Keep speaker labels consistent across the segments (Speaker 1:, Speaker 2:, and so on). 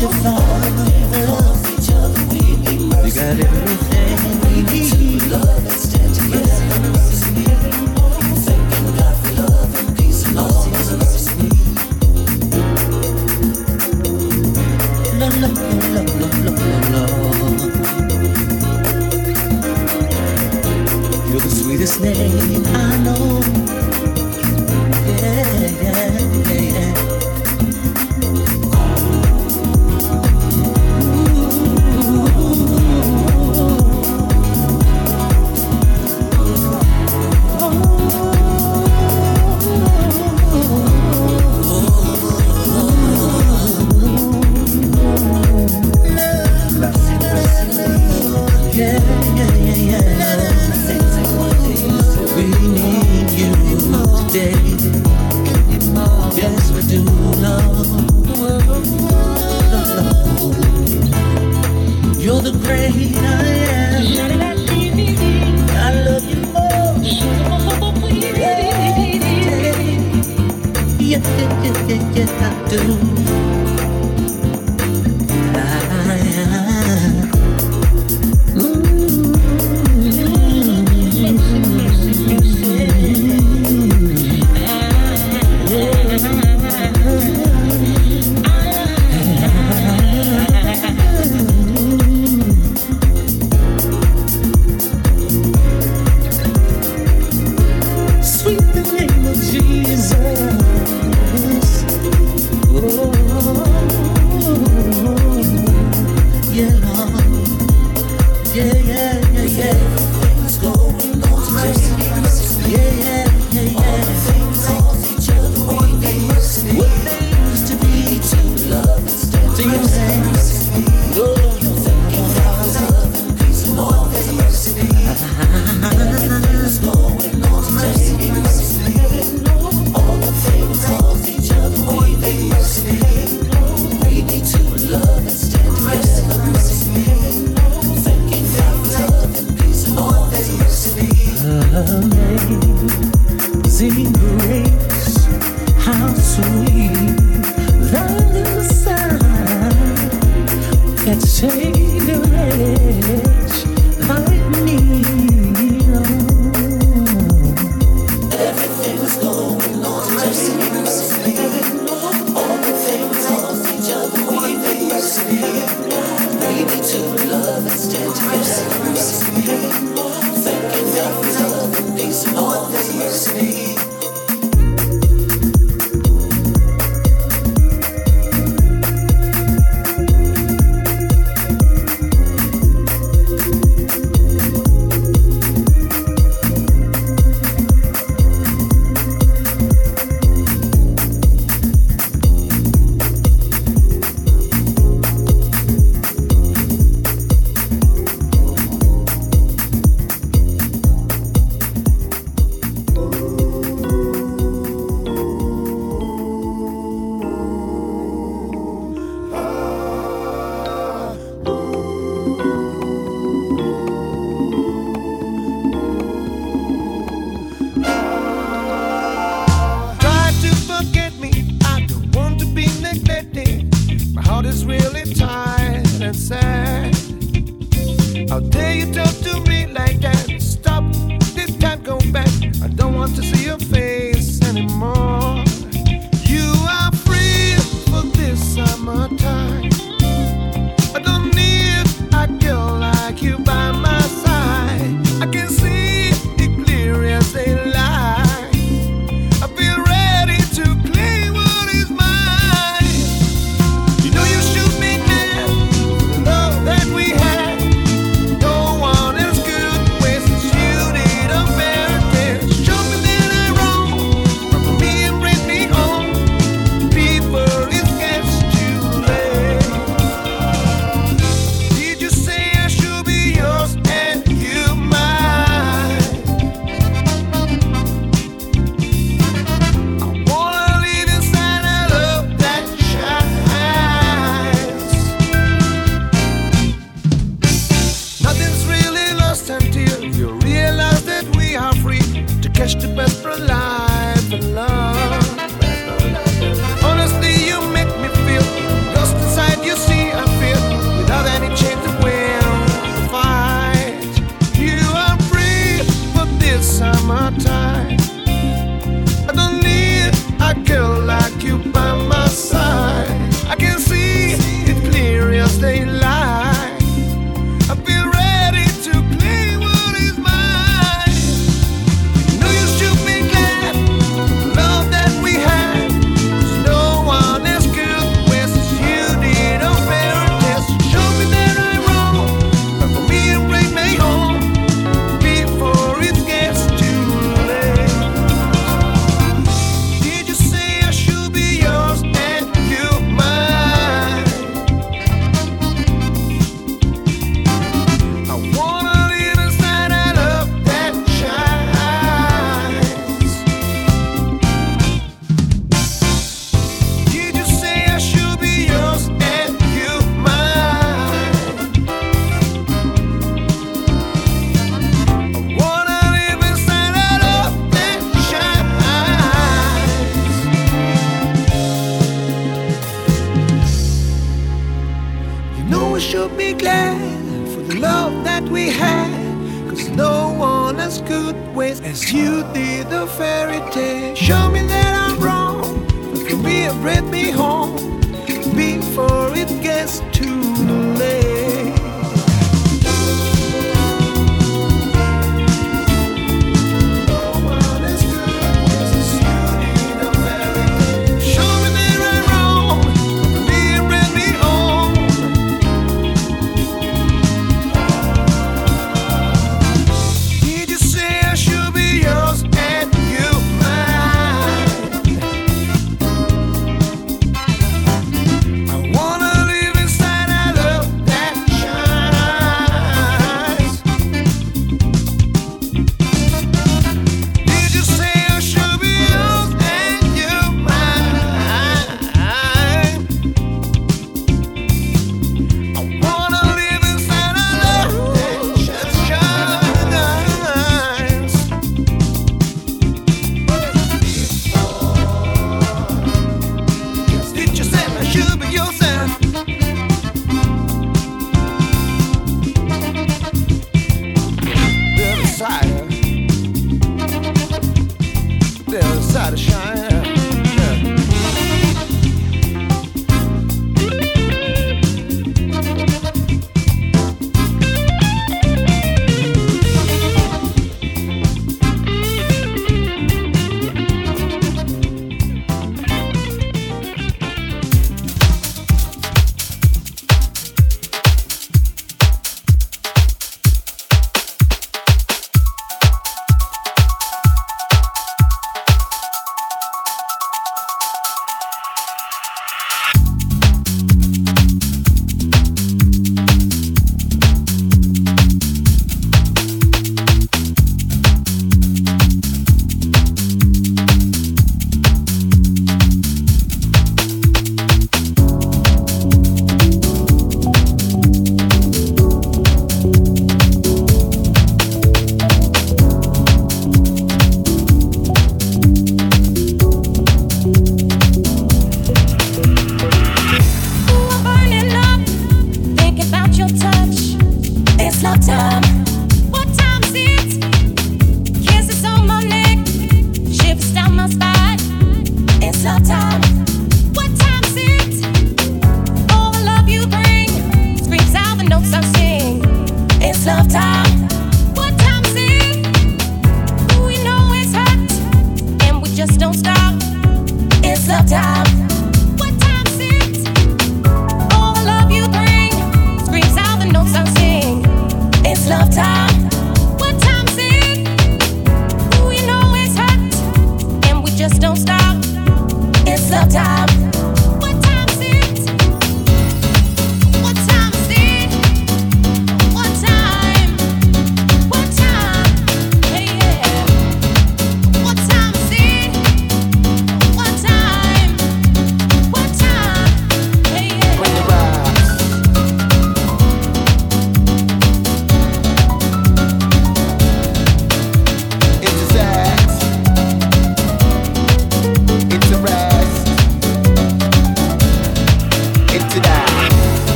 Speaker 1: to find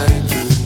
Speaker 2: burning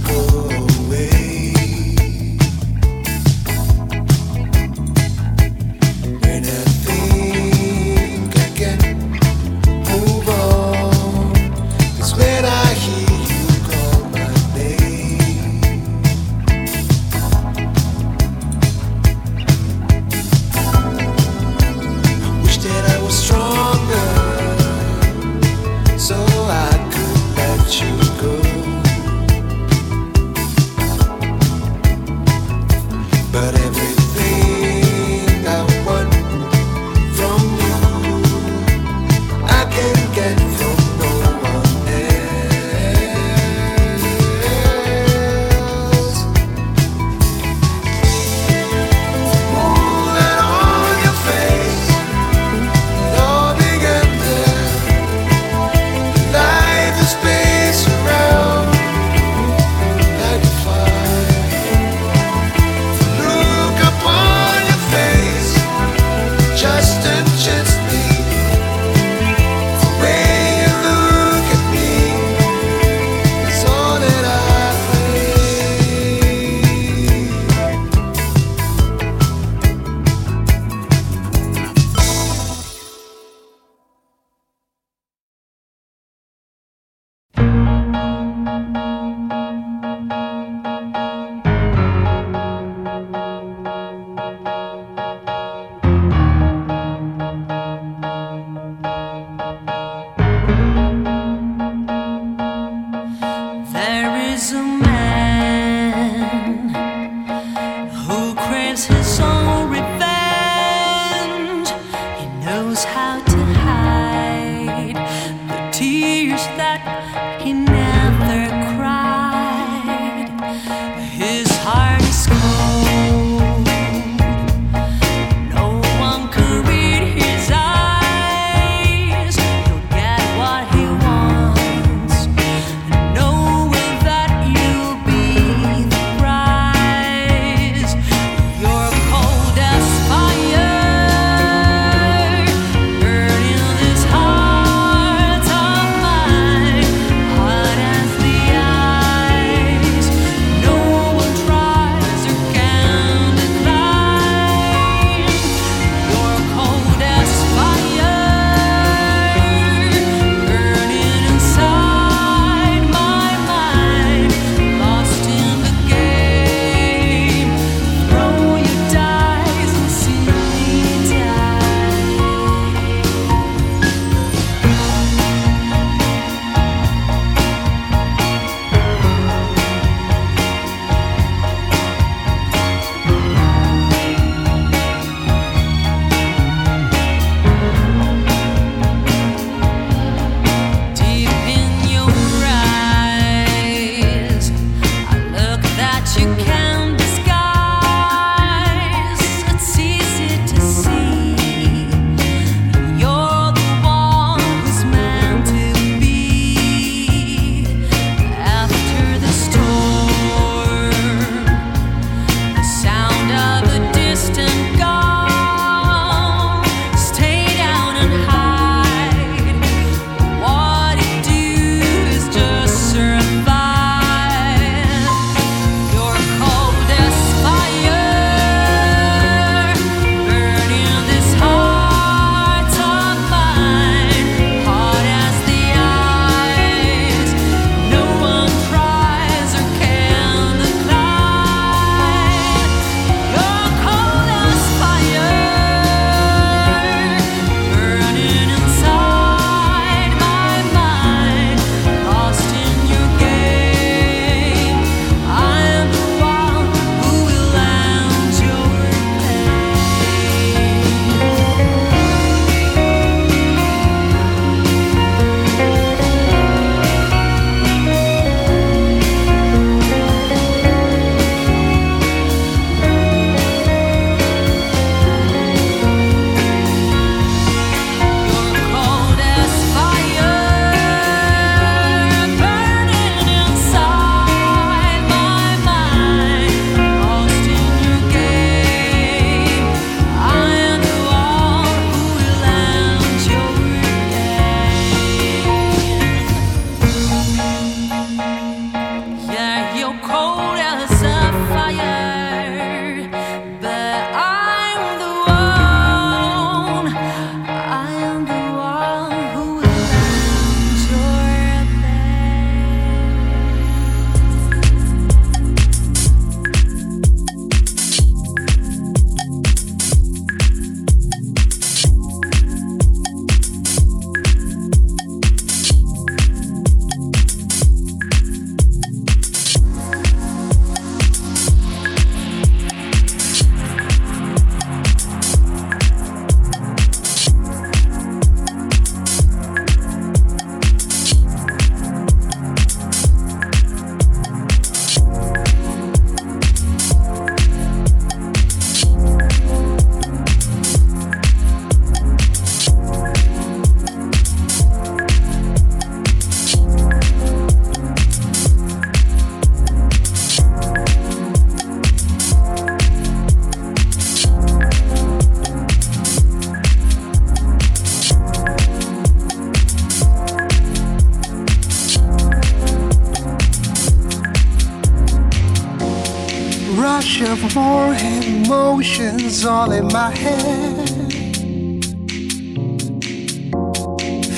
Speaker 3: all in my head.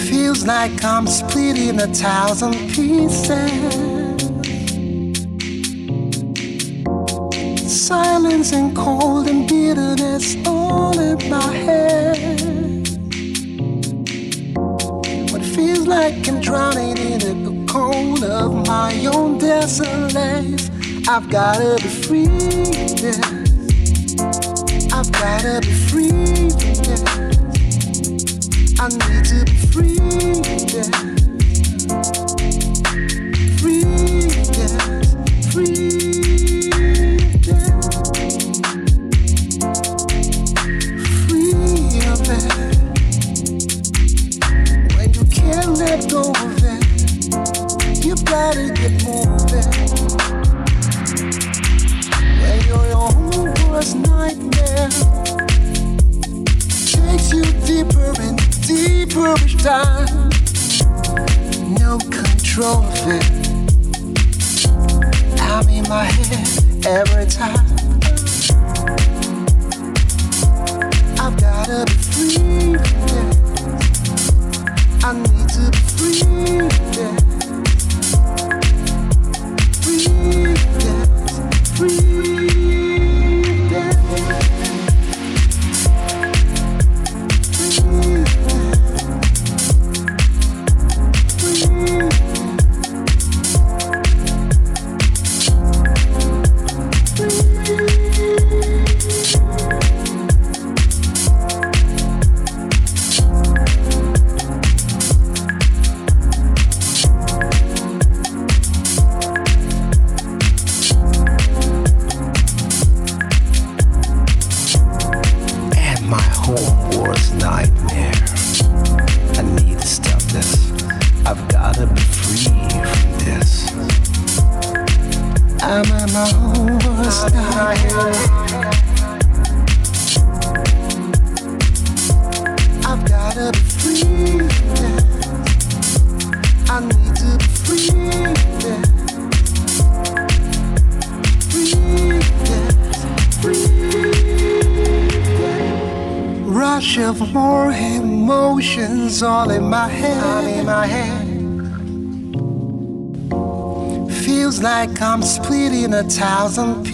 Speaker 3: Feels like I'm splitting a thousand pieces. Silence and cold and bitterness all in my head. What feels like I'm drowning in the cold of my own desolate. I've gotta be free. Yeah. Before. thousand